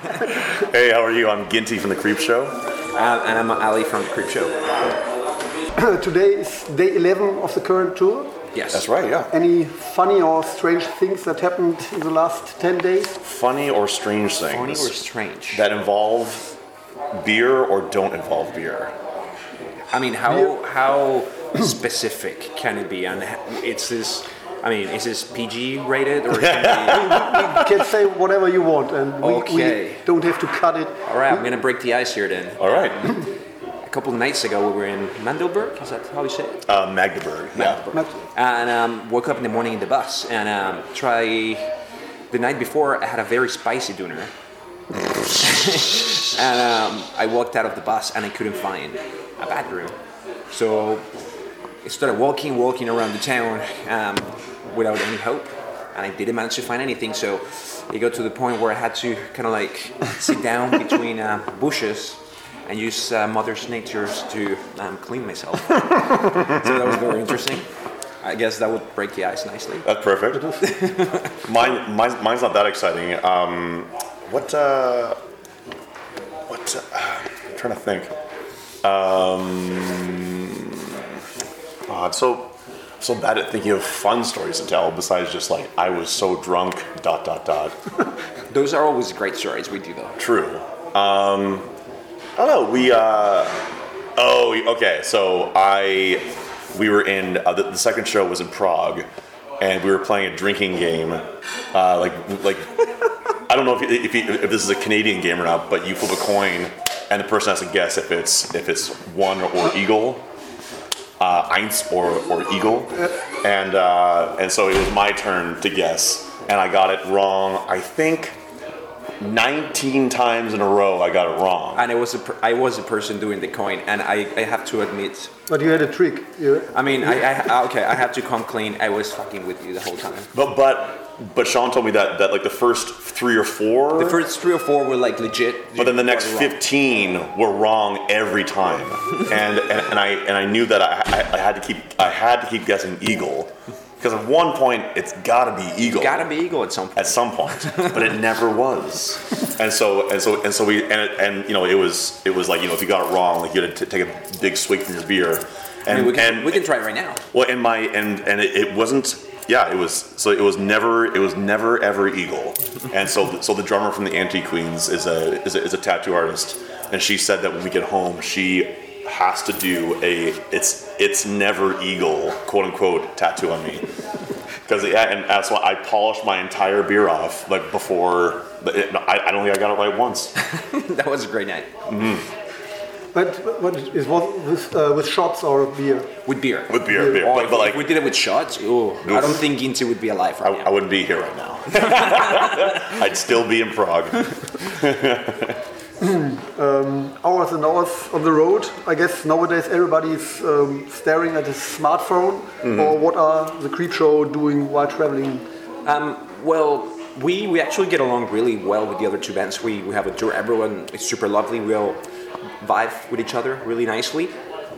Hey, how are you? I'm Ginty from the Creepshow. Uh, and I'm Ali from the Creepshow. Today is day 11 of the current tour. Yes. That's right, yeah. Any funny or strange things that happened in the last 10 days? Funny or strange things Funny or strange? that involve beer or don't involve beer. I mean, how how specific can it be? And it's this. I mean, is this PG rated or? Can You can say whatever you want, and we, Okay. we don't have to cut it. all right, I'm gonna break the ice here then. All right. A couple of nights ago, we were in Mandelberg. Is that how you say it? Uh, Magdeburg. Yeah. and um, woke up in the morning in the bus and um, try the night before I had a very spicy dinner and um, I walked out of the bus and I couldn't find a bathroom so I started walking walking around the town um, without any hope and I didn't manage to find anything so it got to the point where I had to kind of like sit down between uh, bushes and use uh, Mother's Nature's to um, clean myself so that was very interesting. I guess that would break the ice nicely. That's perfect. Mine, mine, mine's not that exciting. Um, what? Uh, what? Uh, I'm trying to think. Um, oh, so so bad at thinking of fun stories to tell. Besides just like I was so drunk. Dot dot dot. Those are always great stories we do though. True. Um, I don't know. We. Uh, oh, okay. So I, we were in uh, the, the second show was in Prague, and we were playing a drinking game. Uh, like like I don't know if if, you, if this is a Canadian game or not, but you flip a coin, and the person has to guess if it's if it's one or eagle. Uh, Eins or, or eagle, and uh, and so it was my turn to guess, and I got it wrong. I think 19 times in a row I got it wrong. And I was a per- I was a person doing the coin, and I, I have to admit, But you had a trick. You, I mean, I, I okay, I have to come clean. I was fucking with you the whole time. But but but Sean told me that that like the first three or four, The first three or four were like legit. but then the next got it wrong. 15 were wrong every time, and, and and I and I knew that I, I, I had to keep I had to keep guessing eagle, because at one point it's got to be eagle. Gotta be eagle at some point. at some point, but it never was. And so and so and so we and it, and you know it was it was like you know if you got it wrong like you had to t- take a big swig from your beer. And I mean, we can and we can try it right now. well and my and and it, it wasn't yeah it was so it was never it was never ever eagle. And so so the drummer from the Anti Queens is a, is a is a tattoo artist, and she said that when we get home she has to do a it's it's never eagle quote unquote tattoo on me because yeah, and that's why I polished my entire beer off like before. It, I, I don't think I got it right once. that was a great night mm-hmm. But what is what with, uh, with shots or beer. with beer. With beer, beer. Oh, But, if, but like, if we did it with shots, ooh, I don't think Ginty would be alive right I now. I wouldn't be here right now. I'd still be in Prague. Hours and hours on the road. I guess nowadays everybody's um, staring at his smartphone. Or what are the Creepshow doing while traveling? Um, well, we, we actually get along really well with the other two bands. We, we have a tour. Everyone is super lovely. We all vibe with each other really nicely.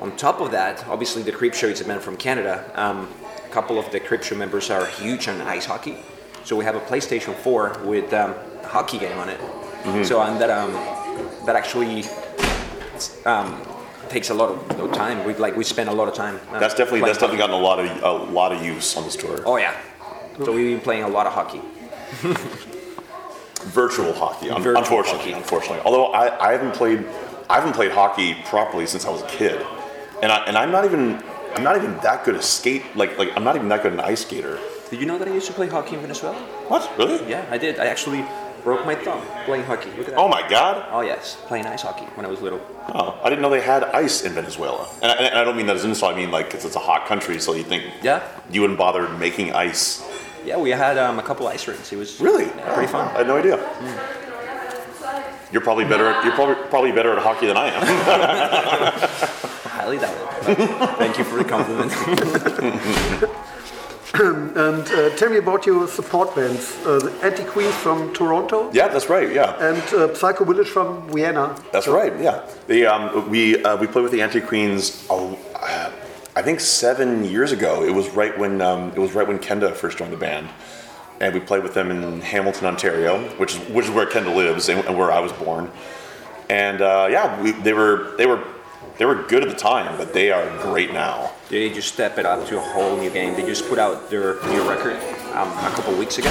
On top of that, obviously the Creepshow is a band from Canada. Um, a couple of the Creepshow members are huge on ice hockey. So we have a PlayStation 4 with um, a hockey game on it. So and that um, that actually um, takes a lot of time. We like we spend a lot of time. uh, That's definitely that's playing definitely gotten a lot of a lot of use on this tour. Oh yeah. So we've been playing a lot of hockey. Virtual hockey, Virtual unfortunately. hockey. Unfortunately, although I, I haven't played I haven't played hockey properly since I was a kid, and I and I'm not even I'm not even that good at skate. Like like I'm not even that good an ice skater. Did you know that I used to play hockey in Venezuela? What really? Yeah, I did. I actually broke my thumb playing hockey. Look at that. Oh my god! Oh yes, playing ice hockey when I was little. Oh, I didn't know they had ice in Venezuela. And I, and I don't mean that as an insult. I mean like 'cause it's a hot country, so you think Yeah. you wouldn't bother making ice. Yeah, we had um, a couple ice rinks. It was Really? yeah, pretty fun. I had no idea. You're probably better. At, you're probably probably better at hockey than I am. Highly doubt it. but Thank you for the compliment. And uh, tell me about your support bands. Uh, the Anti Queens from Toronto yeah, that's right. Yeah, and uh, Psycho Village from Vienna. that's right. Yeah, the um, we uh, we played with the Anti Queens. Uh, I think seven years ago. It was right when um, it was right when Kenda first joined the band, and we played with them in Hamilton, Ontario, which is which is where Kenda lives and, and where I was born. And uh, yeah, we, they were they were they were good at the time, but they are great now. They just step it up to a whole new game. They just put out their new record um, a couple weeks ago.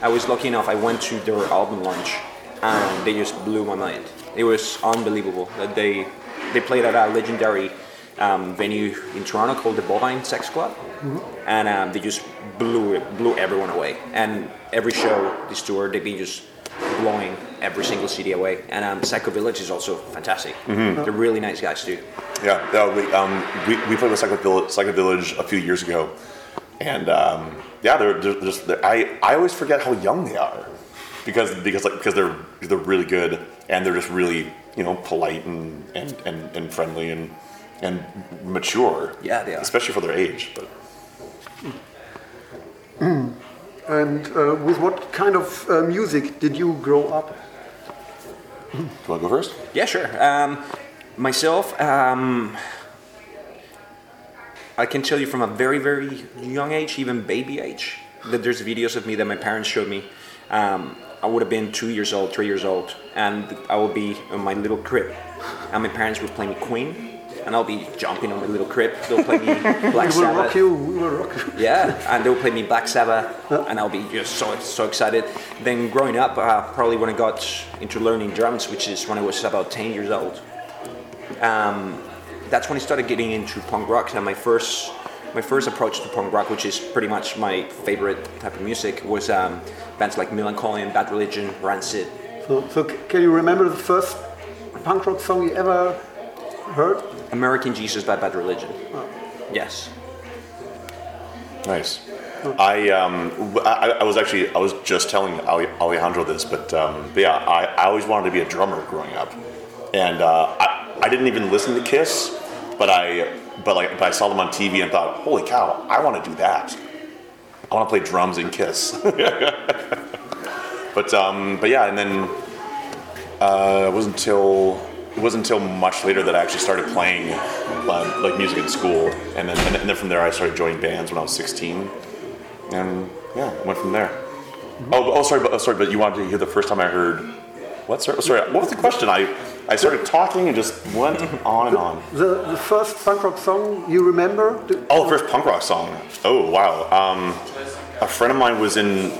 I was lucky enough. I went to their album launch, and they just blew my mind. It was unbelievable that they they played at a legendary um, venue in Toronto called the Bovine Sex Club, and um, they just blew it, blew everyone away. And every show this tour, they've been just blowing every single city away. And um, Psycho Village is also fantastic. They're really nice guys too. Yeah, we, um, we, we played with Psycho Village, Psycho Village a few years ago, and um, yeah, they're, they're just they're, I I always forget how young they are because because like because they're they're really good and they're just really you know polite and and, and, and friendly and and mature. Yeah, they are. especially for their age. But And uh, with what kind of uh, music did you grow up? do you want to go first? Yeah, sure. Um, myself, um, I can tell you from a very, very young age, even baby age, that there's videos of me that my parents showed me. Um, I would have been two years old, three years old, and I would be in my little crib, and my parents would play me Queen, and I'll be jumping on my little crib. They'll play me Black We Sabbath. rock you. We will rock you. Yeah, and they'll play me Black Sabbath, and I'll be just so so excited. Then growing up, uh, probably when I got into learning drums, which is when I was about ten years old, um, that's when I started getting into punk rock. And my first my first approach to punk rock, which is pretty much my favorite type of music, was um, bands like Millencolin and Bad Religion, Rancid. So, so can you remember the first punk rock song you ever heard? American Jesus by Bad Religion. Yes. Nice. I, um, w- I I was actually I was just telling Alejandro this, but, um, but yeah, I, I always wanted to be a drummer growing up, and uh, I, I didn't even listen to Kiss, but I but like but I saw them on TV and thought, holy cow, I want to do that. I want to play drums in Kiss. but um, but yeah, and then uh, it wasn't until it wasn't until much later that I actually started playing uh, like music in school, and then and then from there I started joining bands when I was 16, and yeah, went from there. Oh, oh, sorry, but oh, sorry, but you wanted to hear the first time I heard what? Sorry, sorry, what was the question? I I started talking and just went on and on. The, the first punk rock song you remember? The- Oh, the first punk rock song. Oh, wow. Um, a friend of mine was in.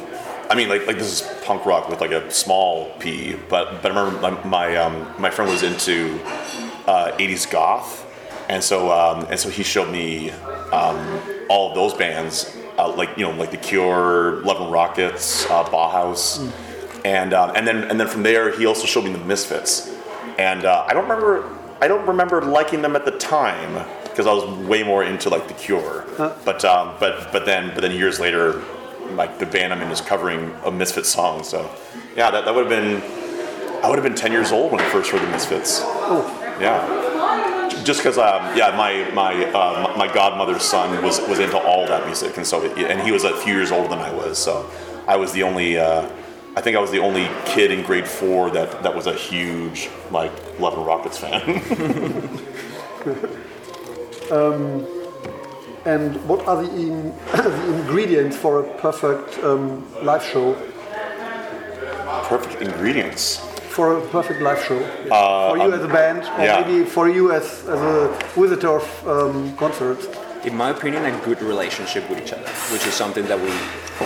I mean, like like this is punk rock with like a small p. But but I remember my my, um, my friend was into uh, 80s goth, and so um, and so he showed me um, all of those bands, uh, like you know like the Cure, Love and Rockets, uh, Bauhaus, and um, and then and then from there he also showed me the Misfits, and uh, I don't remember I don't remember liking them at the time because I was way more into like the Cure, but um, but but then but then years later, like the band I'm in is covering a Misfits song, so yeah that, that would have been I would have been ten years old when I first heard the Misfits. Yeah. Just because, um, yeah, my my uh, my godmother's son was, was into all that music, and so and he was a few years older than I was, so I was the only. Uh, I think I was the only kid in grade four that, that was a huge like Love and Rockets fan. And what are the, in, the ingredients for a perfect um, live show? Perfect ingredients. For a perfect live show? for you as a band, or Uh, um, yeah. maybe for you as, as a visitor of um, concerts? In my opinion, a good relationship with each other, which is something that we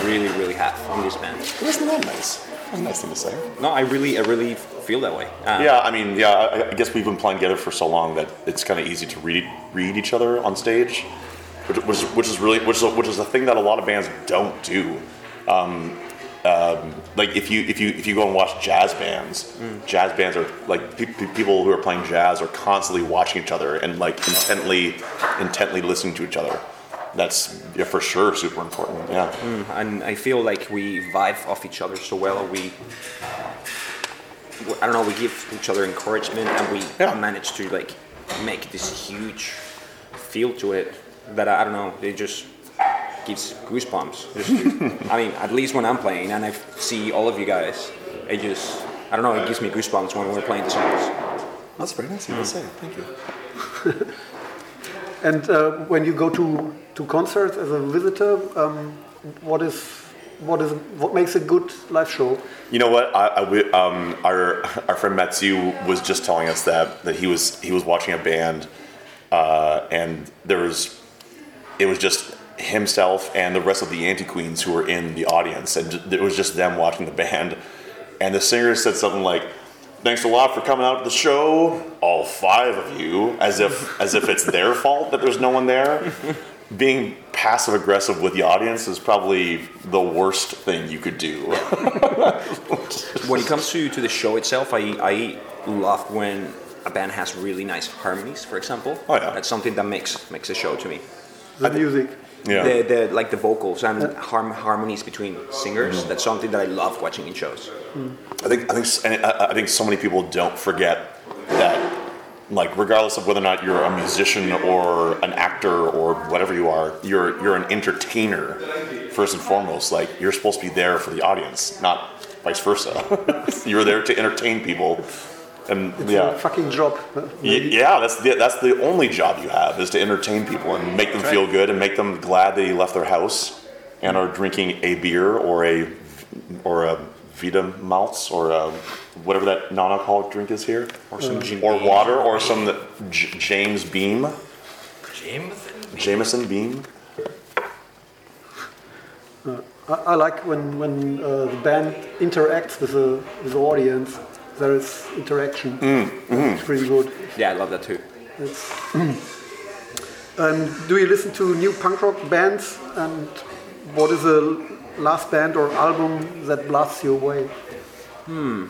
really, really have in this band. Isn't that nice? That's a nice thing to say. No, I really, I really feel that way. Um, Yeah, I mean, yeah, I, I guess we've been playing together for so long that it's kind of easy to read read each other on stage, which, which, is, which is really which is a, which is a thing that a lot of bands don't do. Um, um, like if you if you if you go and watch jazz bands, jazz bands are like pe- pe- people who are playing jazz are constantly watching each other and like intently intently listening to each other. That's yeah, for sure super important. Yeah. and I feel like we vibe off each other so well. We, I don't know, we give each other encouragement, and we Yeah. manage to like make this huge feel to it that I, I don't know. It just gives goosebumps. Just I mean, at least when I'm playing and I see all of you guys, it just I don't know. It gives me goosebumps when we're playing the songs. That's very nice of you to say. Thank you. And uh, when you go to, to concerts as a visitor, um, what is what is what makes a good live show? You know what? I, I wi- um, our our friend Matsu was just telling us that that he was he was watching a band, uh, and there was it was just himself and the rest of the Anti Queens who were in the audience, and it was just them watching the band, and the singer said something like. Thanks a lot for coming out to the show, all five of you, as if as if it's their fault that there's no one there. Being passive aggressive with the audience is probably the worst thing you could do. When it comes to, to the show itself, I, I love when a band has really nice harmonies, for example. Oh, yeah. That's something that makes makes a show to me. The music. Yeah. The, the like the vocals and uh, harm, harmonies between singers. Mm-hmm. That's something that I love watching in shows. I think I think and I I think so many people don't forget that, like regardless of whether or not you're a musician or an actor or whatever you are, you're you're an entertainer first and foremost. Like you're supposed to be there for the audience, not vice versa. you're there to entertain people, and It's yeah. a fucking job. Y- Yeah, that's the, that's the only job you have is to entertain people and make them feel good and make them glad they left their house and are drinking a beer or a or a Vita Malts or a, whatever that non-alcoholic drink is here, Or some Jim or water or some that J- James Beam, Jameson? Jameson Beam. I, I like when when uh, the band interacts with the with the audience. There is interaction. Mm, mm. It's pretty good. Yeah, I love that too. Do you listen to new punk rock bands? And what is the last band or album that blasts you away? Hmm.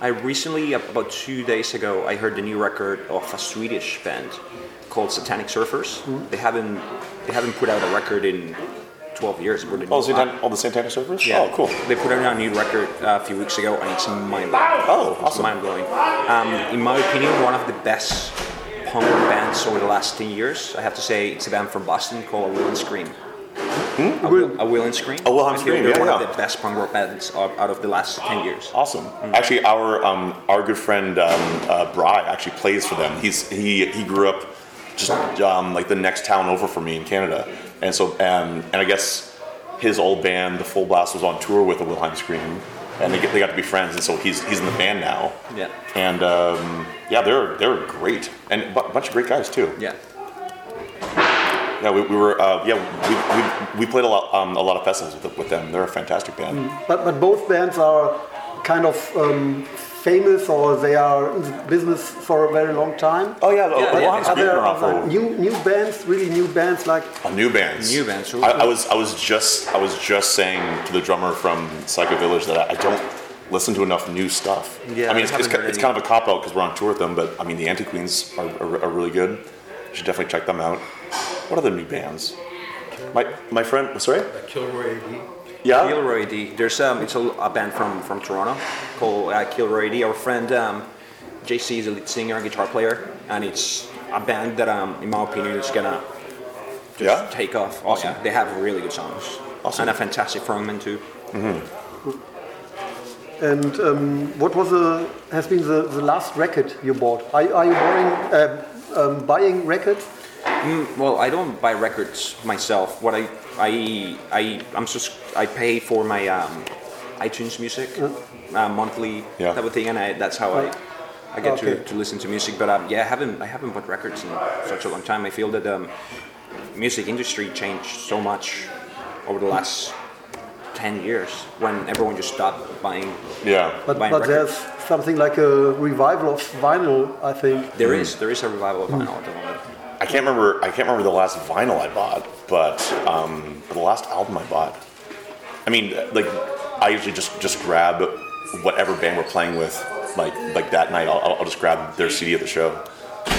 I recently, about two days ago, I heard the new record of a Swedish band called Satanic Surfers. Mm. They haven't they haven't put out a record in 12 years. Were they- Oh, Santana, all the Santana Surfers. Yeah. Oh, cool. They put out a new record uh, a few weeks ago, and it's mind blowing. Oh, It's awesome. mind blowing. Um, in my opinion, one of the best punk rock bands over the last 10 years. I have to say, it's a band from Boston called A Wilhelm Scream. A, Will, a Wilhelm Scream. A Wilhelm Scream, They're yeah, one yeah. of the best punk rock bands out of the last 10 years. Awesome. Actually, our um, our good friend um, uh, Bry actually plays for them. He's he he grew up just um, like the next town over for me in Canada, and so um, and I guess his old band, the Full Blast, was on tour with the Wilhelm Scream, and they get, they got to be friends, and so he's he's in the band now. Yeah. And um, yeah, they're they're great, and a bunch of great guys too. Yeah. Yeah, we, we were uh, yeah we, we, we played a lot um, a lot of festivals with, with them. They're a fantastic band. But but both bands are kind of um, famous, or they are in the business for a very long time. Oh yeah, Yeah, a yeah, lot Are there, around are there for- new new bands, really new bands like Uh, new bands. New bands, I, I was I was just I was just saying to the drummer from Psycho Village that I, I don't listen to enough new stuff. Yeah, I mean I it's, it's, haven't ki- heard it's kind of a cop out because we're on tour with them, but I mean the Anti Queens are, are, are really good. You should definitely check them out. What other new bands? My my friend, sorry, Kilroy AD. Yeah, Kilroy D. There's um, it's a, a band from from Toronto called uh, Kilroy D. Our friend um, JC is a lead singer and guitar player, and it's a band that um, in my opinion is gonna just Yeah? take off. Awesome. Yeah, they have really good songs Awesome. and a fantastic frontman too. And um, what was the has been the, the last record you bought? Are, are you buying, uh, um, buying records? Well, I don't buy records myself. What I I I I'm just I pay for my um, iTunes Music uh, monthly Yeah. type of thing, and I, that's how I I get Okay. to, to listen to music. But um, yeah, I haven't I haven't bought records in such a long time. I feel that the um, music industry changed so much over the last ten years when everyone just stopped buying. yeah. But, Buying but records. there's something like a revival of vinyl, I think. There is there is a revival of vinyl at the moment. I can't remember. I can't remember the last vinyl I bought, but um, the last album I bought. I mean, like I usually just just grab whatever band we're playing with, like like that night. I'll, I'll just grab their CD at the show.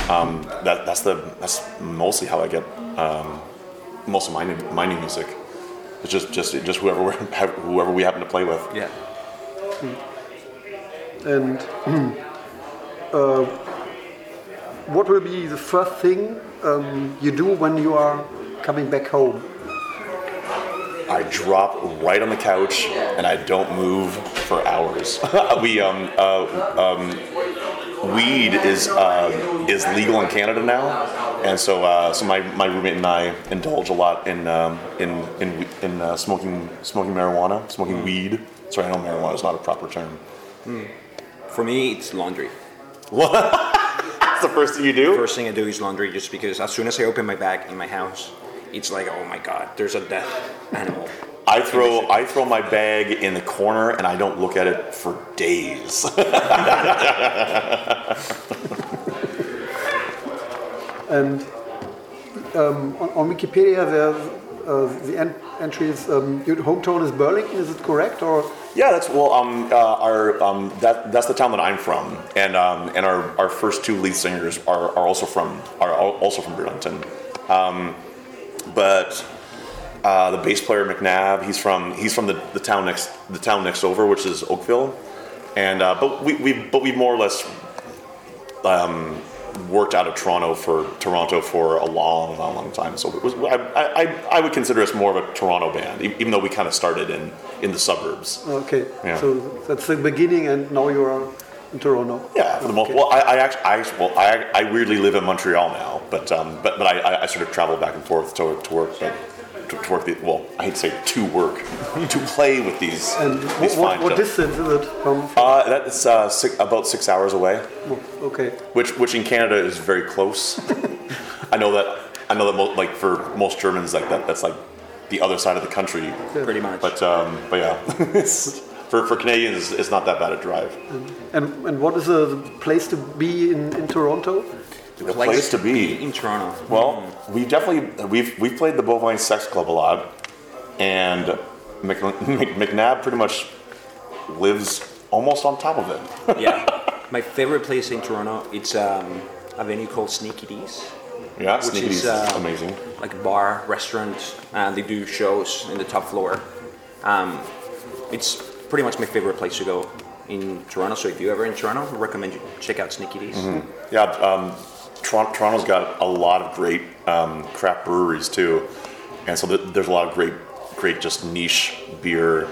Um, that that's the that's mostly how I get um, most of my new, my new music. It's just just just whoever we whoever we happen to play with. Yeah. And uh, what will be the first thing um, you do when you are coming back home? I drop right on the couch and I don't move for hours. we um, uh, um, weed is uh, is legal in Canada now, and so uh, so my, my roommate and I indulge a lot in um, in in, in uh, smoking smoking marijuana, smoking weed. Sorry, I know marijuana is not a proper term. For me, it's laundry. That's the first thing you do. First thing I do is laundry, just because as soon as I open my bag in my house, it's like, oh my god, there's a dead animal. I throw I throw my bag in the corner and I don't look at it for days. And um, on, on Wikipedia, there's uh, the en- entry is um, your hometown is Burlington. Is it correct or? Yeah, that's well. Um, uh, our um, that that's the town that I'm from, and um, and our, our first two lead singers are, are also from are also from Burlington. Um, but uh, the bass player McNabb, he's from he's from the, the town next the town next over, which is Oakville, and uh, but we, we but we more or less um, worked out of Toronto for Toronto for a long, long, long time. So it was, I, I, I would consider us more of a Toronto band, even though we kind of started in, in the suburbs. Okay, Yeah. so that's the beginning, and now you are in Toronto. Yeah, for the most. Okay. Well, I, I actually, I, well, I, I weirdly live in Montreal now, but um, but but I, I, I sort of travel back and forth to, to work, but to, to work. The, well, I hate to say to work, to play with these And these what, fine what, what distance is it from? Uh, that's uh, six, about six hours away, Okay, which which in Canada is very close. I know that I know that mo- like for most Germans like that that's like the other side of the country. Pretty much. But um, but yeah, it's, for for Canadians it's not that bad a drive. and and what is the place to be in, in Toronto? The place to be. in Toronto. Well, we definitely we've we've played the Bovine Sex Club a lot, and Mc, Mc, McNabb pretty much lives almost on top of it. yeah. My favorite place in Toronto, it's um, a venue called Sneaky Dee's. Yeah, Which Sneaky's is, uh, amazing. like a bar, restaurant, and they do shows in the top floor. Um, it's pretty much my favorite place to go in Toronto. So if you're ever in Toronto, I recommend you check out Sneaky Dee's. Yeah, um, Toronto, Toronto's got a lot of great um, craft breweries too, and so th- there's a lot of great, great just niche beer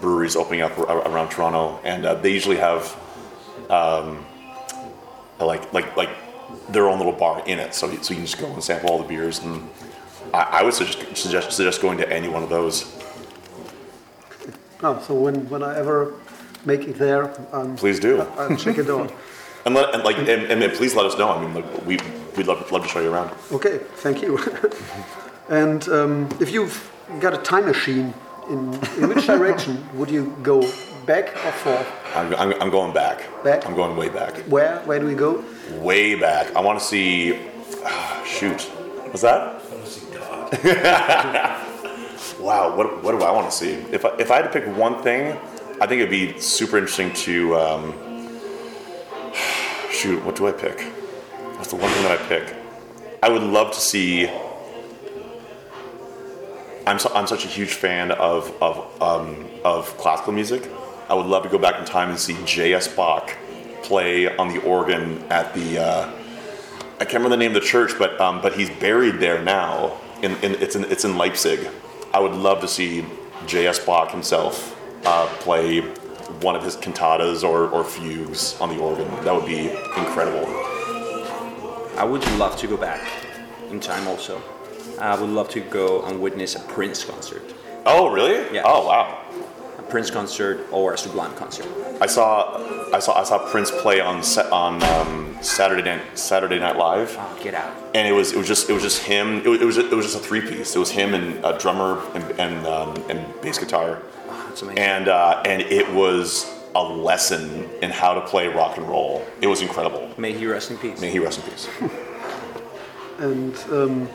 breweries opening up ar- around Toronto, and uh, they usually have um, like like like their own little bar in it, so you- so you can just go and sample all the beers, and I, I would suggest, suggest suggest going to any one of those. Oh, so when when I ever make it there, um, Please do, I'll check it out. And let and like and, and please let us know. I mean, like, we we'd love love to show you around. Okay, thank you. and um, if you've got a time machine, in, in which direction would you go? Back or forth? I'm, I'm, I'm going back. Back? I'm going way back. Where? Where do we go? way back. I want to see. ah, shoot, what's that? I want to see God. wow, what, what do I want to see? If I, if I had to pick one thing, I think it'd be super interesting to. Um, shoot, what do I pick? What's the one thing that I pick? I would love to see. I'm, so, I'm such a huge fan of of, um, of classical music. I would love to go back in time and see J.S. Bach play on the organ at the. Uh, I can't remember the name of the church, but um, but he's buried there now. In, in it's in it's in Leipzig. I would love to see J.S. Bach himself uh, play one of his cantatas or, or fugues on the organ. That would be incredible. I would love to go back in time also. I would love to go and witness a Prince concert. Oh, really? Yeah. Oh, wow. A Prince concert or a Sublime concert. I saw I saw I saw Prince play on set on um, Saturday night Saturday Night Live. Oh, get out. and it was it was just it was just him. It was it was, it was just a three piece. It was him and a drummer and and, um, and bass guitar, that's amazing. and uh, and it was a lesson in how to play rock and roll. It was incredible. May he rest in peace. May he rest in peace. And um,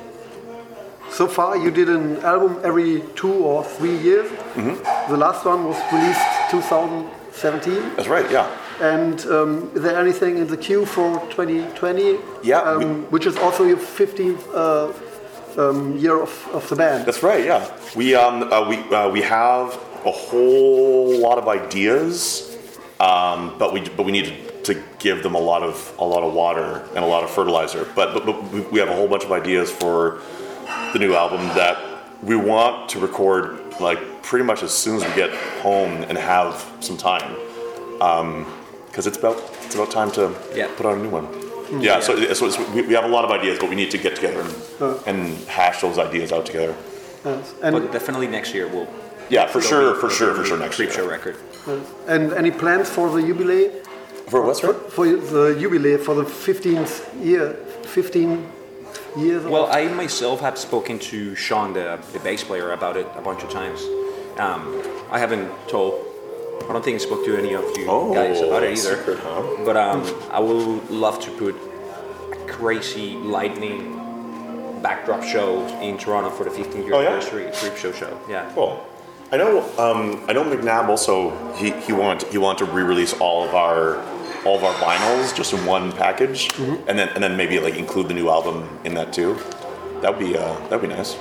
so far, you did an album every two or three years. Mm-hmm. The last one was released 2017. That's right. Yeah. And um, is there anything in the queue for 2020? Yeah, Um, we- which is also your 15th uh, um, year of, of the band. That's right. Yeah. We um uh, we uh, we have a whole lot of ideas, um, but we but we need to, to give them a lot of a lot of water and a lot of fertilizer. But but, but we- we have a whole bunch of ideas for the new album that we want to record like pretty much as soon as we get home and have some time, because it's about it's about time to Yeah. put out a new one. Yeah, so, so it's, we, we have a lot of ideas, but we need to get together and, and hash those ideas out together. Yes. And But definitely next year we'll. Yeah, for sure, be- for sure, for sure next Creep year. show record. and any plans for the jubilee? For what's For, for the jubilee for the 15th year, 15 years. Well, I myself have spoken to Sean, the, the bass player, about it a bunch of times. Um, I haven't told. I don't think I spoke to any of you Oh, guys about it either. secret, huh? But um, I would love to put a crazy lightning backdrop show in Toronto for the 15th year Oh, yeah? anniversary Creepshow show. Yeah. Cool. I know. Um, I know McNabb also. He he wanted he wanted to re-release all of our all of our vinyls just in one package, and then and then maybe like include the new album in that too. That would be uh, that would be nice.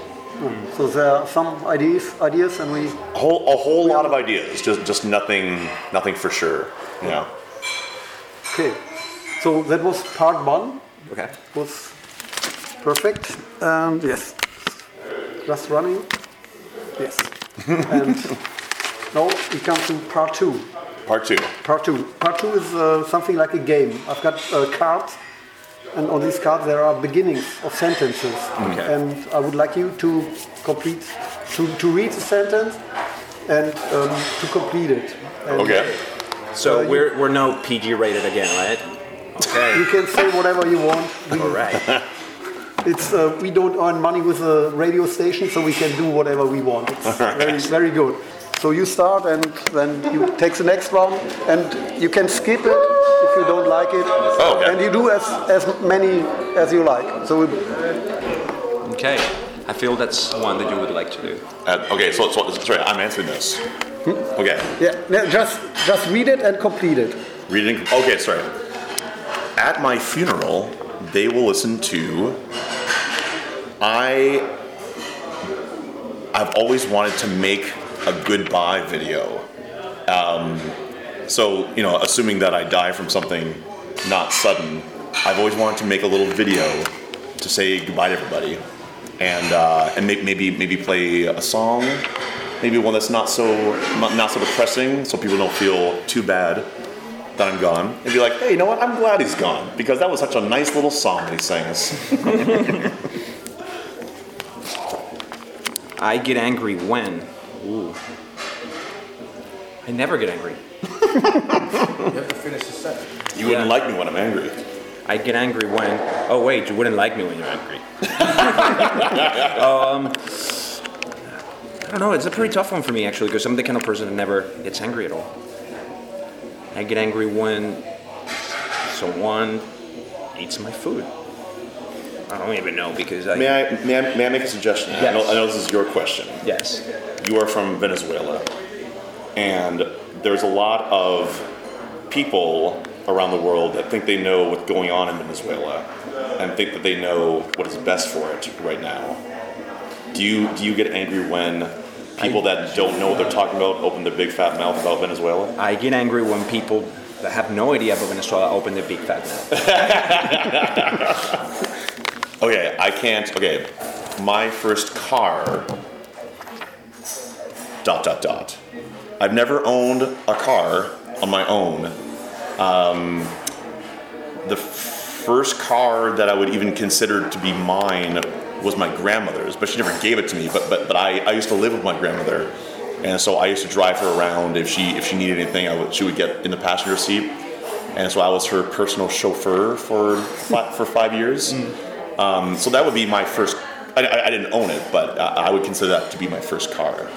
so there are some ideas, ideas, and we A whole a whole lot of ideas. Just just nothing nothing for sure. Yeah. okay. So that was part one. Okay. Was perfect. And yes, just running. Yes. and now we come to part two. Part two. Part two. Part two is uh, something like a game. I've got uh, cards, and on these cards there are beginnings of sentences. Okay. And I would like you to complete, to, to read the sentence and um, to complete it. And Okay. So Uh, we're, we're now PG rated again, right? Okay. You can say whatever you want. We, All right. it's, uh, we don't earn money with a radio station, so we can do whatever we want. It's very, very good. So you start, and then you take the next one, and you can skip it if you don't like it. Oh, okay. And you do as, as many as you like. So we, Okay. I feel that's one that you would like to do. Uh, okay. So, so sorry, I'm answering this. Okay. yeah, no, just just read it and complete it. Reading. Okay, sorry. At my funeral, they will listen to. I. I've always wanted to make a goodbye video. Um, so you know, assuming that I die from something not sudden, I've always wanted to make a little video to say goodbye to everybody, and uh, and may- maybe maybe play a song, maybe one that's not so not, not so depressing, so people don't feel too bad that I'm gone, and be like, hey, you know what? I'm glad he's gone because that was such a nice little song that he sings. I get angry when. Ooh. I never get angry. You have to finish the sentence. You wouldn't Yeah. like me when I'm angry. I get angry when. Oh wait, you wouldn't like me when you're angry. um, I don't know. It's a pretty tough one for me actually, because I'm the kind of person that never gets angry at all. I get angry when someone eats my food. I don't even know because I. May I, may I, may I make a suggestion? I, know, Yes. I know this is your question. Yes. You are from Venezuela, and there's a lot of people around the world that think they know what's going on in Venezuela and think that they know what is best for it right now. Do you do you get angry when people that don't know what they're talking about open their big fat mouth about Venezuela? I get angry when people that have no idea about Venezuela open their big fat mouth. Okay, I can't. Okay, my first car. Dot dot dot. I've never owned a car on my own. Um, the first car that I would even consider to be mine was my grandmother's, but she never gave it to me. But but but I, I used to live with my grandmother, and so I used to drive her around. If she if she needed anything, I would, she would get in the passenger seat, and so I was her personal chauffeur for fi- for five years. Um, so that would be my first. I, I, I didn't own it, but I, I would consider that to be my first car.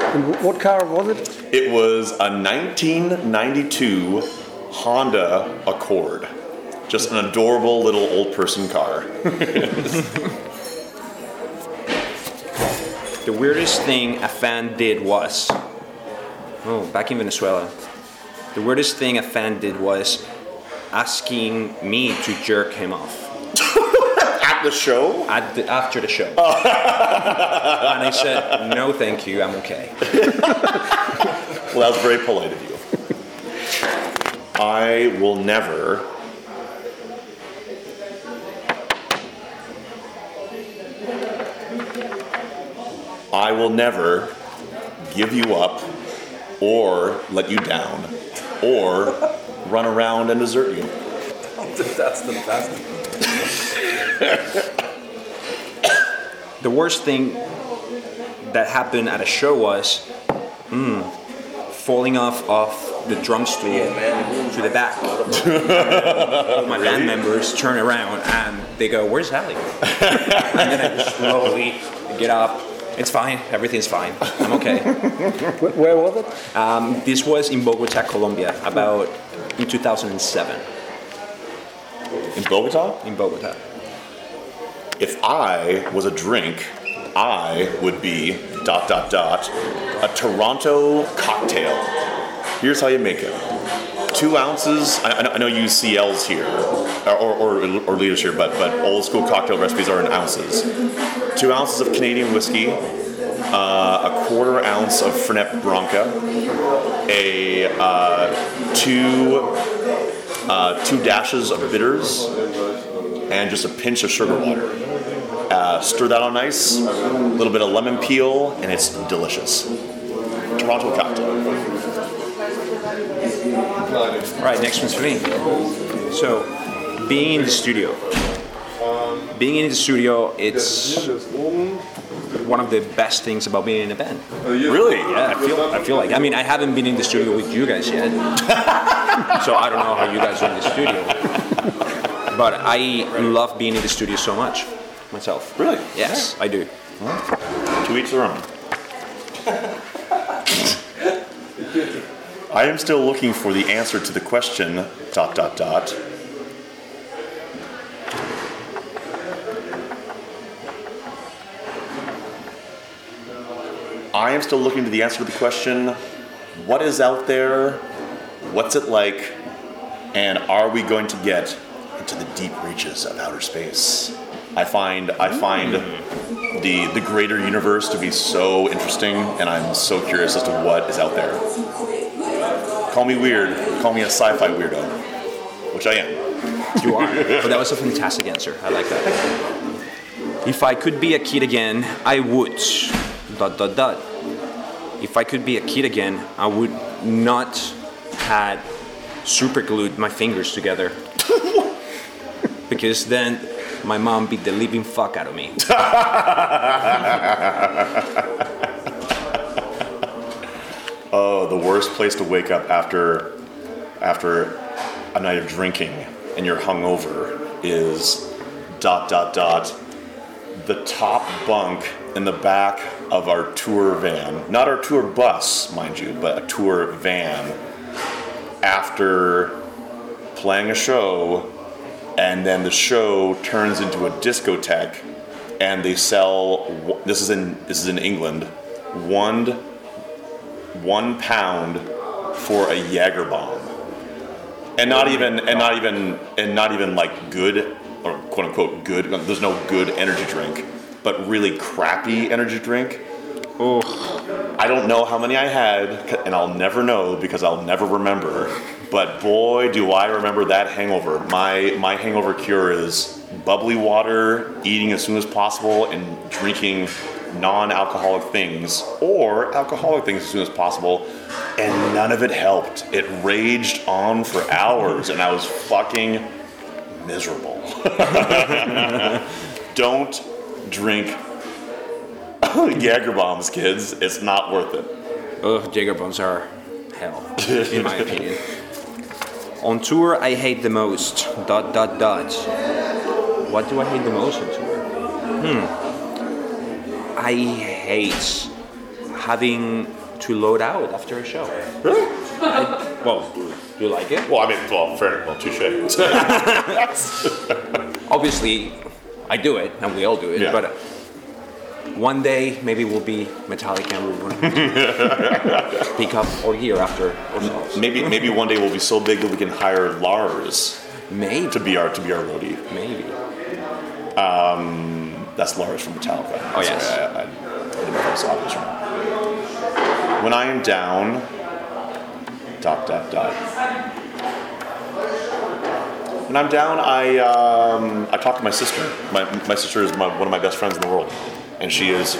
And what car was it? It was a 1992 Honda Accord. Just an adorable little old person car. The weirdest thing a fan did was. Oh, back in Venezuela. The weirdest thing a fan did was asking me to jerk him off At the show? at the, after the show. Oh. and I said, no, thank you, I'm okay. Well, that was very polite of you. I will never. I will never give you up or let you down or run around and desert you. That's the best. The worst thing that happened at a show was mm, falling off of the drum stool to the back. All my band members turn around and they go, "Where's Ali?" and then I just slowly get up. It's fine. Everything's fine. I'm okay. Where was it? Um, this was in Bogota, Colombia, about in 2007 In Bogota, in Bogota. if I was a drink, I would be dot dot dot a Toronto cocktail. Here's how you make it: two ounces. I, I know- you use CLs here, or, or, or liters here, but but old school cocktail recipes are in ounces. Two ounces of Canadian whiskey, uh, a quarter ounce of Fernet Branca, a uh, two uh, two dashes of bitters, and just a pinch of sugar water. Uh, stir that on ice, a little bit of lemon peel, and it's delicious. Toronto cocktail. All right, next one's for me. So, being in the studio. Being in the studio, it's one of the best things about being in a band. Really? Yeah, I feel, I feel like. I mean, I haven't been in the studio with you guys yet, so I don't know how you guys are in the studio. But I love being in the studio so much myself. Really? Yes, I do. To each their own. I am still looking for the answer to the question. Dot dot dot. I am still looking to the answer to the question. What is out there? What's it like? And are we going to get into the deep reaches of outer space? I find I find the the greater universe to be so interesting, and I'm so curious as to what is out there. Call me weird, call me a sci-fi weirdo, which I am. You are. but that was a fantastic answer. I like that. If I could be a kid again, I would. Dot dot dot. If I could be a kid again, I would not had super glued my fingers together. because then my mom beat the living fuck out of me. Oh, the worst place to wake up after after a night of drinking and you're hungover is dot dot dot the top bunk in the back of our tour van. Not our tour bus, mind you, but a tour van after playing a show and then the show turns into a discotheque and they sell this is in this is in England one one pound for a Jaeger bomb, and not even and not even and not even like good or quote unquote good. There's no good energy drink, but really crappy energy drink. Oh, I don't know how many I had, and I'll never know because I'll never remember. But boy, do I remember that hangover. My my hangover cure is bubbly water, eating as soon as possible, and drinking non-alcoholic things or alcoholic things as soon as possible. And none of it helped. It raged on for hours, and I was fucking miserable. Don't drink Jaeger bombs, kids. It's not worth it. Ugh, Jaeger bombs are hell, in my opinion. On tour, I hate the most. Dot dot dot. What do I hate the most on tour? Hmm. I hate having to load out after a show. Really? Well, do you like it? Well, I mean, well, fair, well, touche. Obviously, I do it, and we all do it. Yeah. But uh, one day, maybe we'll be Metallica and going pick up or gear after ourselves. maybe, maybe one day we'll be so big that we can hire Lars Maybe. to be our to be our roadie. Maybe. Um, That's Lars from Metallica. Oh, yes. I, I, I didn't know if that was obvious or not. When I am down, dot dot dot. When I'm down, I um, I talk to my sister. My, my sister is my, one of my best friends in the world, and she is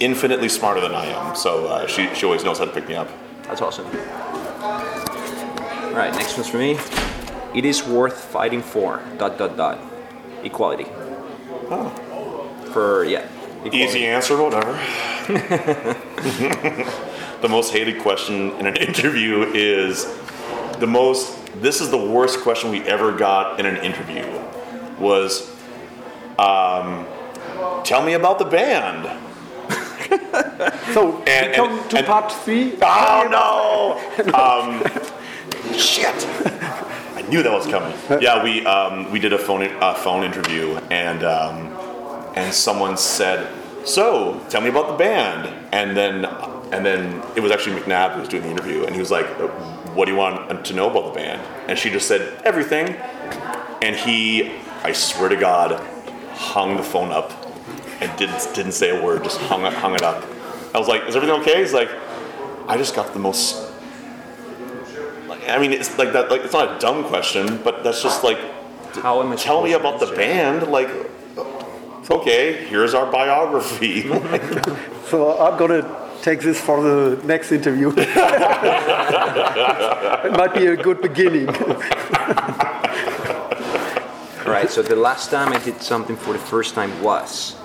infinitely smarter than I am, so uh, she she always knows how to pick me up. That's awesome. All right, next one's for me. It is worth fighting for. Dot dot dot. Equality. For yeah. Equality. Easy answer, whatever. the most hated question in an interview is the most. This is the worst question we ever got in an interview. Was, um, tell me about the band. So And- we come and- to and- part three. Oh no! um, shit! I knew that was coming. Yeah, we um, we did a phone uh, phone interview, and um, and someone said, "So, tell me about the band." And then and then it was actually McNabb who was doing the interview, and he was like, "What do you want to know about the band?" And she just said, "Everything." And he, I swear to God, hung the phone up and didn't didn't say a word, just hung it hung it up. I was like, "Is everything okay?" He's like, "I just got the most." like, I mean, it's like that. Like it's not a dumb question, but that's just like, How am I tell me about the band. Like, okay, here's our biography. So I'm gonna take this for the next interview. it might be a good beginning. All right, so the last time I did something for the first time was.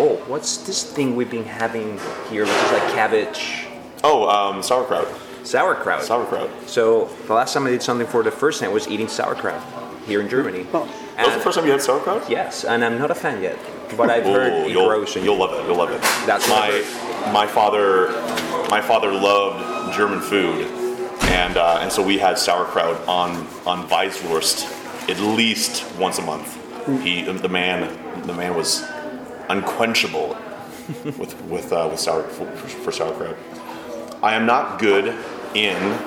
Oh, what's this thing we've been having here, which is like cabbage, oh, um, sauerkraut. sauerkraut. Sauerkraut. So the last time I did something for the first time was eating sauerkraut here in Germany. Oh. That was the first time you had sauerkraut. yes, and I'm not a fan yet, but I've heard Oh, it you'll, grows. and- you'll love it. You'll love it. That's what my my father. My father loved German food, and uh, and so we had sauerkraut on on Weisswurst at least once a month. He the man the man was unquenchable with with uh, with sour for, for sauerkraut. I am not good in.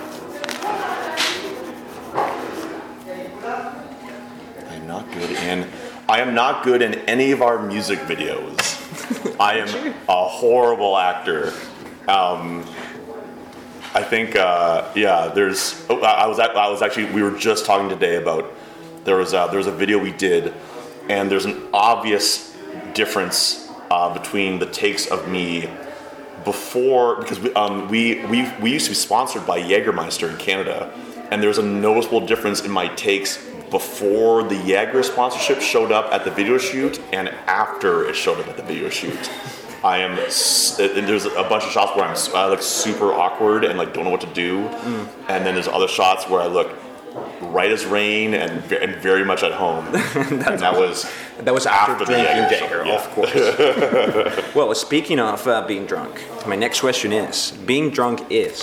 I am not good in. I am not good in any of our music videos. I am a horrible actor. Um, I think, uh, yeah. There's. Oh, I I was. I was actually. We were just talking today about. There was. A, there was a video we did, and there's an obvious difference uh, between the takes of me before because we, um, we we we used to be sponsored by Jägermeister in Canada, and there's a noticeable difference in my takes before the Jaeger sponsorship showed up at the video shoot and after it showed up at the video shoot. I am, and there's a bunch of shots where I'm s- I look super awkward and like don't know what to do, and then there's other shots where I look right as rain and, and very much at home. and that was That was after, After the drinking Jaeger Jaeger, yeah. of course. well, speaking of uh, being drunk, my next question is: Being drunk is.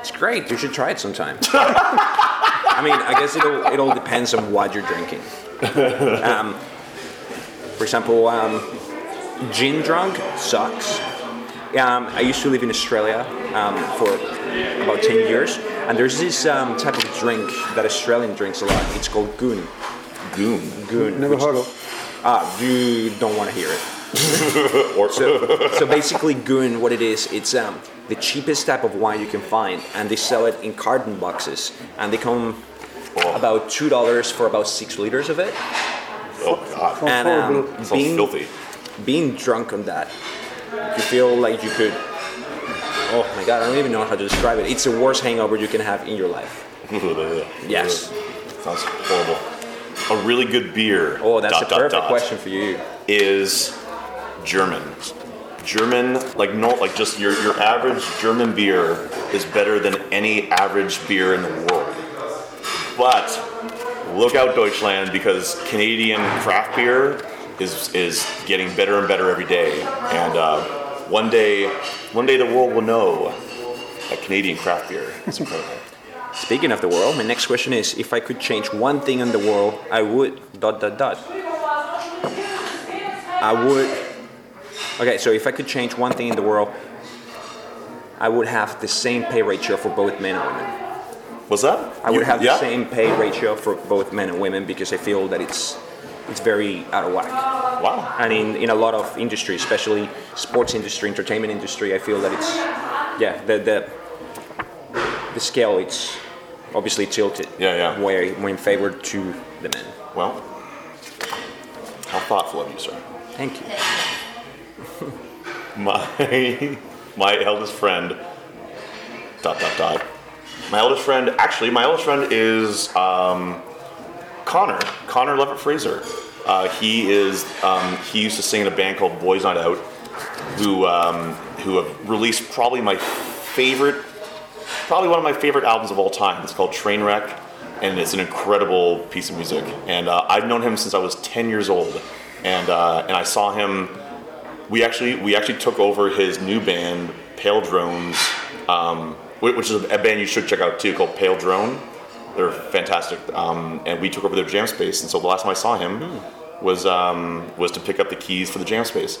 It's great. You should try it sometime. I mean, I guess it all, it all depends on what you're drinking. Um, for example, um, gin drunk sucks. Um, I used to live in Australia um, for about 10 years, and there's this um, type of drink that Australian drinks a lot. It's called goon. goon. Goon. Never which- heard of. Ah, you don't want to hear it. Or So, so basically, goon, what it is, it's um, the cheapest type of wine you can find, and they sell it in carton boxes, and they come Oh. about two dollars for about six liters of it. oh god, Sounds And um, horrible. being, filthy. being drunk on that, you feel like you could. Oh my god, I don't even know how to describe it. It's the worst hangover you can have in your life. Yes. Sounds horrible. A really good beer. Oh, that's dot, a dot, perfect dot, question for you. Is German. German, like no, like just your your average German beer is better than any average beer in the world. But look out, Deutschland, because Canadian craft beer is is getting better and better every day. And uh, one day, one day the world will know that Canadian craft beer is incredible. Speaking of the world, my next question is: If I could change one thing in the world, I would. Dot dot dot. I would. Okay, so if I could change one thing in the world, I would have the same pay ratio for both men and women. What's that? I would You- have yeah? the same pay ratio for both men and women because I feel that it's it's very out of whack. Wow. And in, in a lot of industry, especially sports industry, entertainment industry, I feel that it's yeah the the the scale it's obviously tilted. Yeah, yeah. Way more in favor to the men. Well, how thoughtful of you, sir. Thank you. my my eldest friend. Dot dot dot. My eldest friend. Actually, my eldest friend is um, Connor. Connor Lovat-Fraser. Uh, he is. Um, he used to sing in a band called Boys Night Out, who um, who have released probably my favorite, probably one of my favorite albums of all time. It's called Trainwreck, and it's an incredible piece of music. And uh, I've known him since I was 10 years old, and uh, and I saw him. We actually we actually took over his new band, Pale Drones, um, which is a band you should check out too, called Pale Drone. They're fantastic, um, and we took over their jam space. And so the last time I saw him was um, was to pick up the keys for the jam space,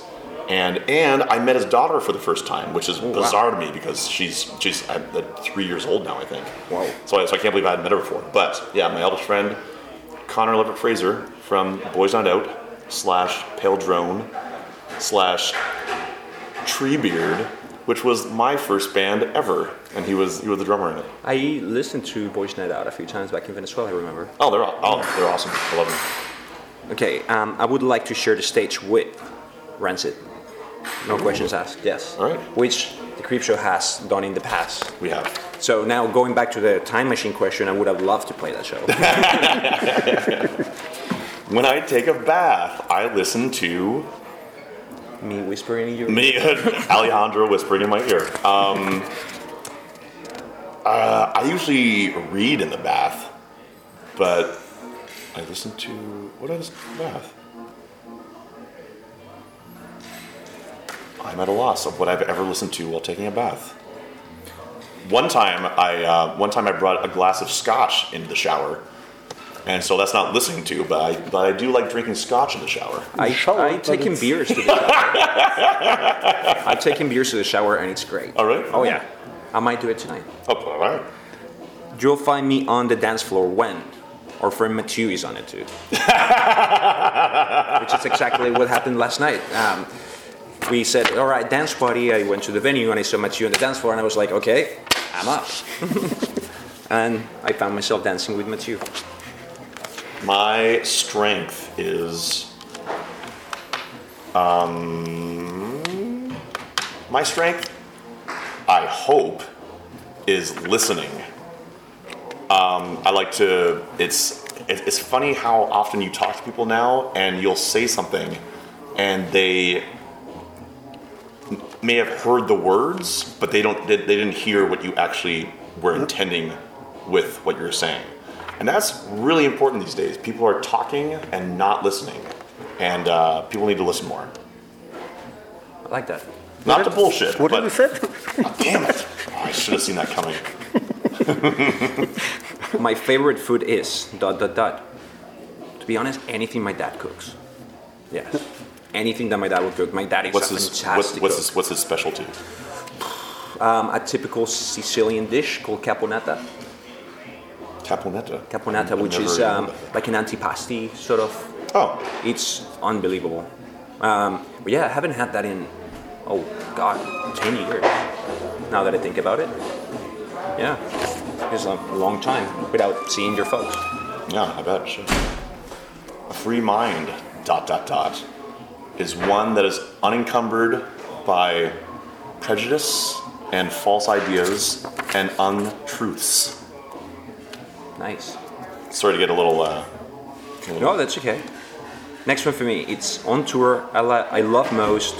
and and I met his daughter for the first time, which is bizarre to me because she's she's uh, three years old now, I think. Wow. So I, so I can't believe I hadn't met her before. But yeah, my eldest friend, Connor Lovat-Fraser from Boys Night Out slash Pale Drone slash Treebeard, which was my first band ever, and he was he was the drummer in it. I listened to Boys Night Out a few times back in Venezuela. I remember. Oh, they're aw- oh they're awesome. I love them. Okay, um, I would like to share the stage with Rancid. No questions asked. Yes. All right. Which the Creepshow has done in the past. We have. So now going back to the time machine question, I would have loved to play that show. When I take a bath, I listen to Me whispering in your ear. me, Alejandro whispering in my ear. Um, uh, I usually read in the bath, but I listen to what do I listen to in the bath? I'm at a loss of what I've ever listened to while taking a bath. One time, I uh, one time I brought a glass of scotch into the shower, and so that's not listening to, but I but I do like drinking scotch in the shower. I, shower, I take in it's- beers to the shower. I take in beers to the shower and it's great. All right. Oh yeah. I might do it tonight. Oh, all right. You'll find me on the dance floor when? Our friend Mathieu is on it too. Which is exactly what happened last night. Um, we said, all right, dance party. I went to the venue and I saw Mathieu on the dance floor and I was like, okay, I'm up. and I found myself dancing with Mathieu. My strength is. Um, my strength, I hope, is listening. Um, I like to. It's it- it's funny how often you talk to people now, and you'll say something, and they may have heard the words, but they don't. They, they didn't hear what you actually were intending with what you're saying, and that's really important these days. People are talking and not listening, and uh, people need to listen more. I like that. Not to bullshit, What but did you say? damn it, Oh, I should have seen that coming. My favorite food is dot dot dot. To be honest, anything my dad cooks. Yes. Anything that my dad would cook. My dad is What's a his what's, fantastic what's cook. his what's his specialty? Um, a typical Sicilian dish called caponata. Caponetta. Caponata, I've which is um, heard of that. like an antipasti sort of. Oh, It's unbelievable. Um, but yeah, I haven't had that in oh god, ten years. Now that I think about it, yeah, it's a long time without seeing your folks. yeah, I bet. Sure. A free mind. Dot dot dot. Is one that is unencumbered by prejudice and false ideas and untruths. Nice. Sorry to get a little. Uh, No, that's okay. Next one for me. It's on tour. I, li- I love most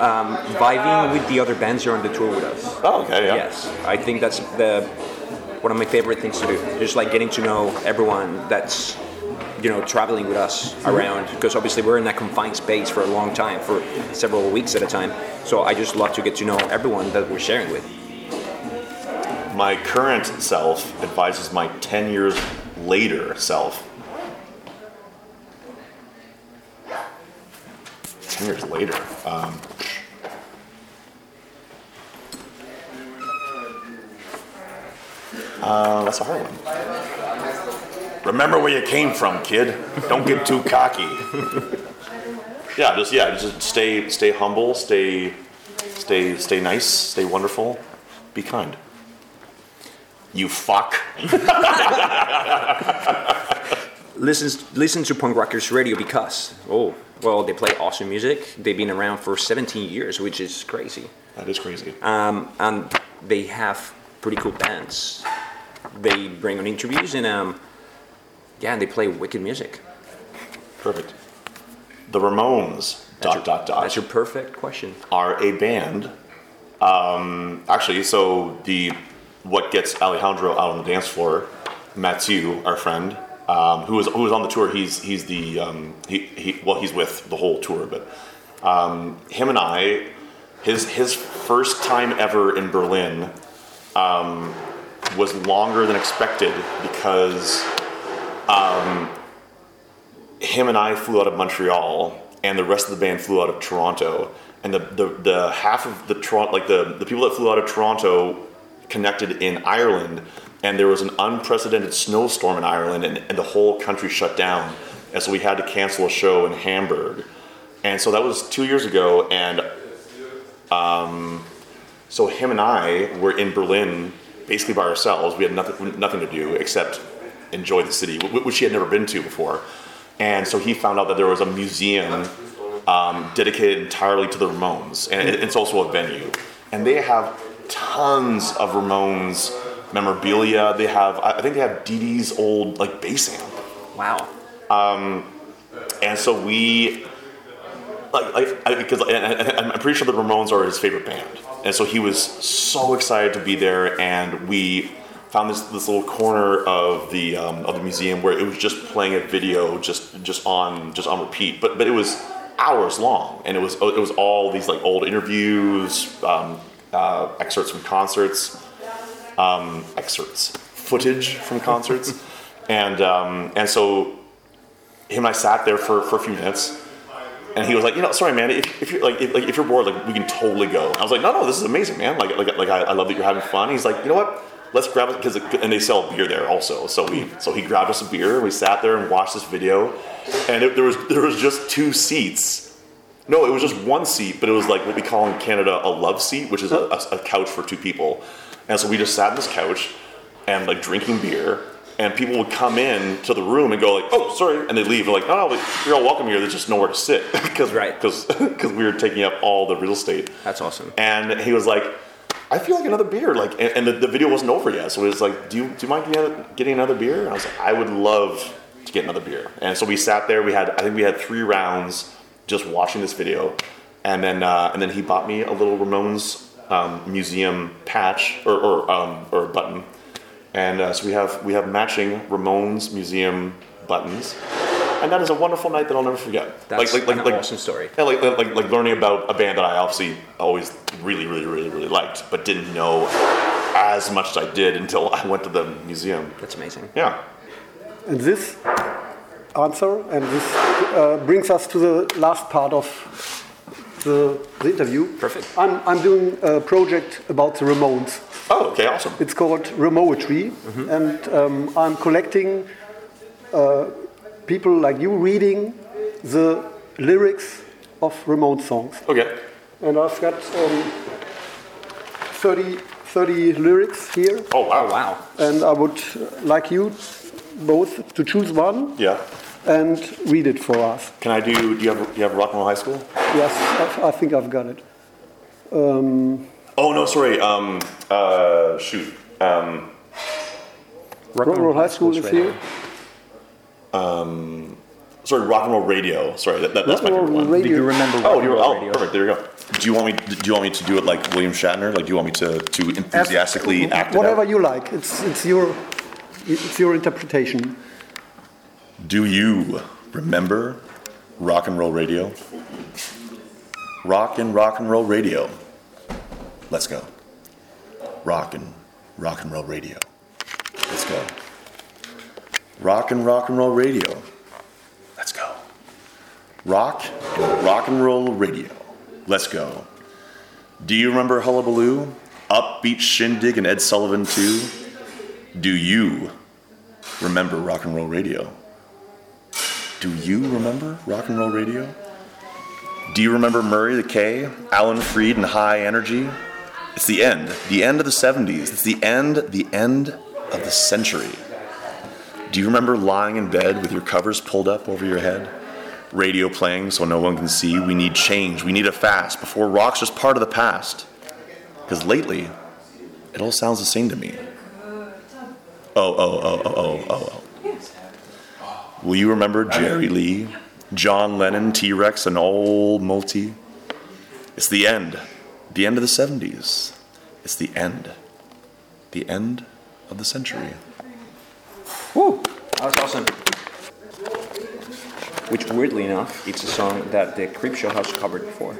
um, vibing with the other bands who are on the tour with us. oh, okay, yeah. Yes, I think that's the one of my favorite things to do. Just like getting to know everyone that's you know traveling with us around because obviously we're in that confined space for a long time, for several weeks at a time. So I just love to get to know everyone that we're sharing with. My current self advises my 10 years later self. 10 years later. Um, uh, that's a hard one. Remember where you came from, kid. Don't get too cocky. yeah, just yeah, just stay stay humble, stay stay stay nice, stay wonderful, be kind. You fuck. Listen, listen to punk rockers radio because oh, Well, they play awesome music. They've been around for 17 years, which is crazy. That is crazy. Um, and they have pretty cool bands. They bring on interviews and um, yeah, and they play wicked music. Perfect. The Ramones. That's Dot your, dot dot. That's your perfect question. are a band. Um, actually, so the what gets Alejandro out on the dance floor, Mathieu, our friend, um, who was who was on the tour. He's he's the um, he, he well he's with the whole tour, but um, him and I, his his first time ever in Berlin um, was longer than expected because him and I flew out of Montreal, and the rest of the band flew out of Toronto. And the, the, the half of the Toronto, like the, the people that flew out of Toronto connected in Ireland, and there was an unprecedented snowstorm in Ireland, and, and the whole country shut down. And so we had to cancel a show in Hamburg. And so that was two years ago, and um, so him and I were in Berlin basically by ourselves. We had nothing, nothing to do except enjoy the city, which he had never been to before. And so he found out that there was a museum um, dedicated entirely to the Ramones, and it's also a venue. And they have tons of Ramones memorabilia. They have, I think they have Dee Dee's old like bass amp. Wow. Um, And so we, like, like I, because I'm pretty sure the Ramones are his favorite band, and so he was so excited to be there. And we found this this little corner of the um, of the museum where it was just playing a video, just just on just on repeat. But but it was hours long, and it was it was all these like old interviews, um, uh, excerpts from concerts um, excerpts, footage from concerts, and um, and so him and I sat there for, for a few minutes, and he was like, you know, sorry, man, if, if you're like if, like if you're bored, like we can totally go. I was like, no, no, this is amazing, man. Like like like I, I love that you're having fun. He's like, you know what? Let's grab it because and they sell beer there also. So we so he grabbed us a beer. and We sat there and watched this video, and it, there was there was just two seats. No, it was just one seat, but it was like what we call in Canada a love seat, which is a, a, a couch for two people. And so we just sat on this couch and like drinking beer, and people would come in to the room and go like, "Oh, sorry," and they leave. They're like, "No, no, you're all welcome here. There's just nowhere to sit because Right. because we were taking up all the real estate." That's awesome. And he was like, "I feel like another beer." Like, and, and the, the video wasn't over yet, so it was like, "Do you do you mind getting another, getting another beer?" And I was like, "I would love to get another beer." And so we sat there. We had I think we had three rounds just watching this video, and then uh, and then he bought me a little Ramones um, museum patch or or, um, or button, and uh, so we have we have matching Ramones museum buttons. And that is a wonderful night that I'll never forget. That's like an awesome story. Yeah, like, like, like learning about a band that I obviously always really, really, really, really liked, but didn't know as much as I did until I went to the museum. That's amazing. Yeah. And this answer and this uh, brings us to the last part of the, the interview. Perfect. I'm, I'm doing a project about the Ramones. Oh, okay, awesome. It's called Remoetry, and um, I'm collecting uh, people like you reading the lyrics of Ramone songs. Okay. And I've got um, 30, 30 lyrics here, Oh, wow. Wow. and I would like you both to choose one Yeah. And read it for us. Can I do, do you have, do you have Rock and Roll High School? Yes, I, I think I've got it. Um, Oh, no, sorry. Um, uh, shoot. Um, Rock and Roll High School is right here. sorry, Rock and Roll Radio. Sorry, that, that, that's Rock my and favorite Roll one. Radio. Do you remember? Oh, Rock and you're, Roll oh, Radio? perfect. There you go. Do you want me? Do you want me to do it like William Shatner? Like, do you want me to to enthusiastically act it Whatever out? you like. It's it's your it's your interpretation. Do you remember rock and roll radio? Rock and rock and roll radio. Let's go. Rock and rock and roll radio. Let's go. Rock and rock and roll radio. Let's go. Rock and rock and roll radio. Let's go. Do you remember Hullabaloo? Upbeat Shindig and Ed Sullivan too? Do you remember rock and roll radio? Do you remember rock and roll radio? Do you remember Murray the K, Alan Freed, and High Energy? It's the end, the end of the 70s. It's the end, the end of the century. Do you remember lying in bed with your covers pulled up over your head? radio playing so no one can see. We need change. We need a fast before rock's just part of the past. Because lately, it all sounds the same to me. Oh, oh, oh, oh, oh, oh, oh. Will you remember Jerry Lee, John Lennon, T Rex, and old Moulty? It's the end. The end of the 70s. It's the end. The end of the century. Woo! That was awesome. Which, weirdly enough, it's a song that the Creepshow has covered before.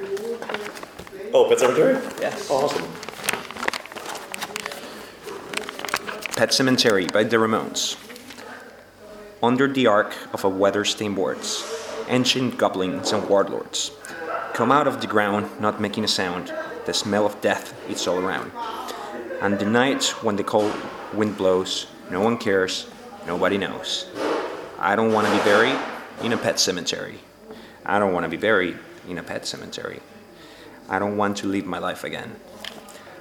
Oh, Pet Sematary? Yes. Oh, awesome. Pet Sematary by the Ramones. Under the arc of a weather-stained boards, ancient goblins and warlords come out of the ground, not making a sound. The smell of death is all around. And the night when the cold wind blows, no one cares, nobody knows. I don't want to be buried in a pet cemetery. I don't want to be buried in a pet cemetery. I don't want to live my life again.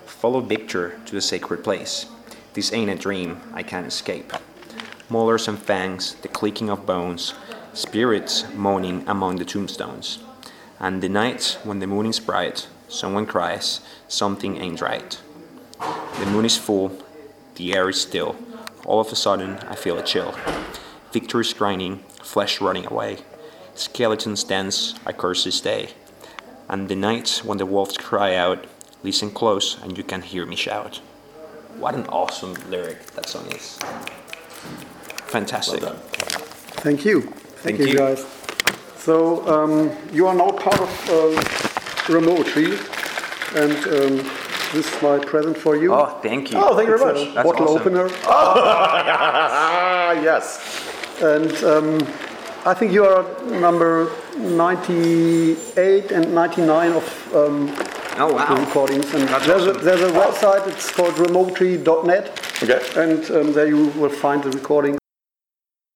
Follow Victor to the sacred place. This ain't a dream I can't escape. Molars and fangs, the clicking of bones, spirits moaning among the tombstones. And the night when the moon is bright, someone cries, something ain't right. The moon is full, the air is still. All of a sudden, I feel a chill. Victor is grinding, flesh running away. Skeletons dance, I curse this day. And the night when the wolves cry out, listen close and you can hear me shout. What an awesome lyric that song is. Fantastic. Thank you. Thank you, you. guys. So um, you are now part of uh, Remotely, and um, this is my present for you. Oh, thank you. Oh, thank you very It's a much. That's bottle awesome. opener, Ah, yes. and um, I think you are number 98 and 99 of um, Oh, the wow. recordings. And That's there's, a, there's a website. It's called remotely.net, Okay. and um, there you will find the recordings.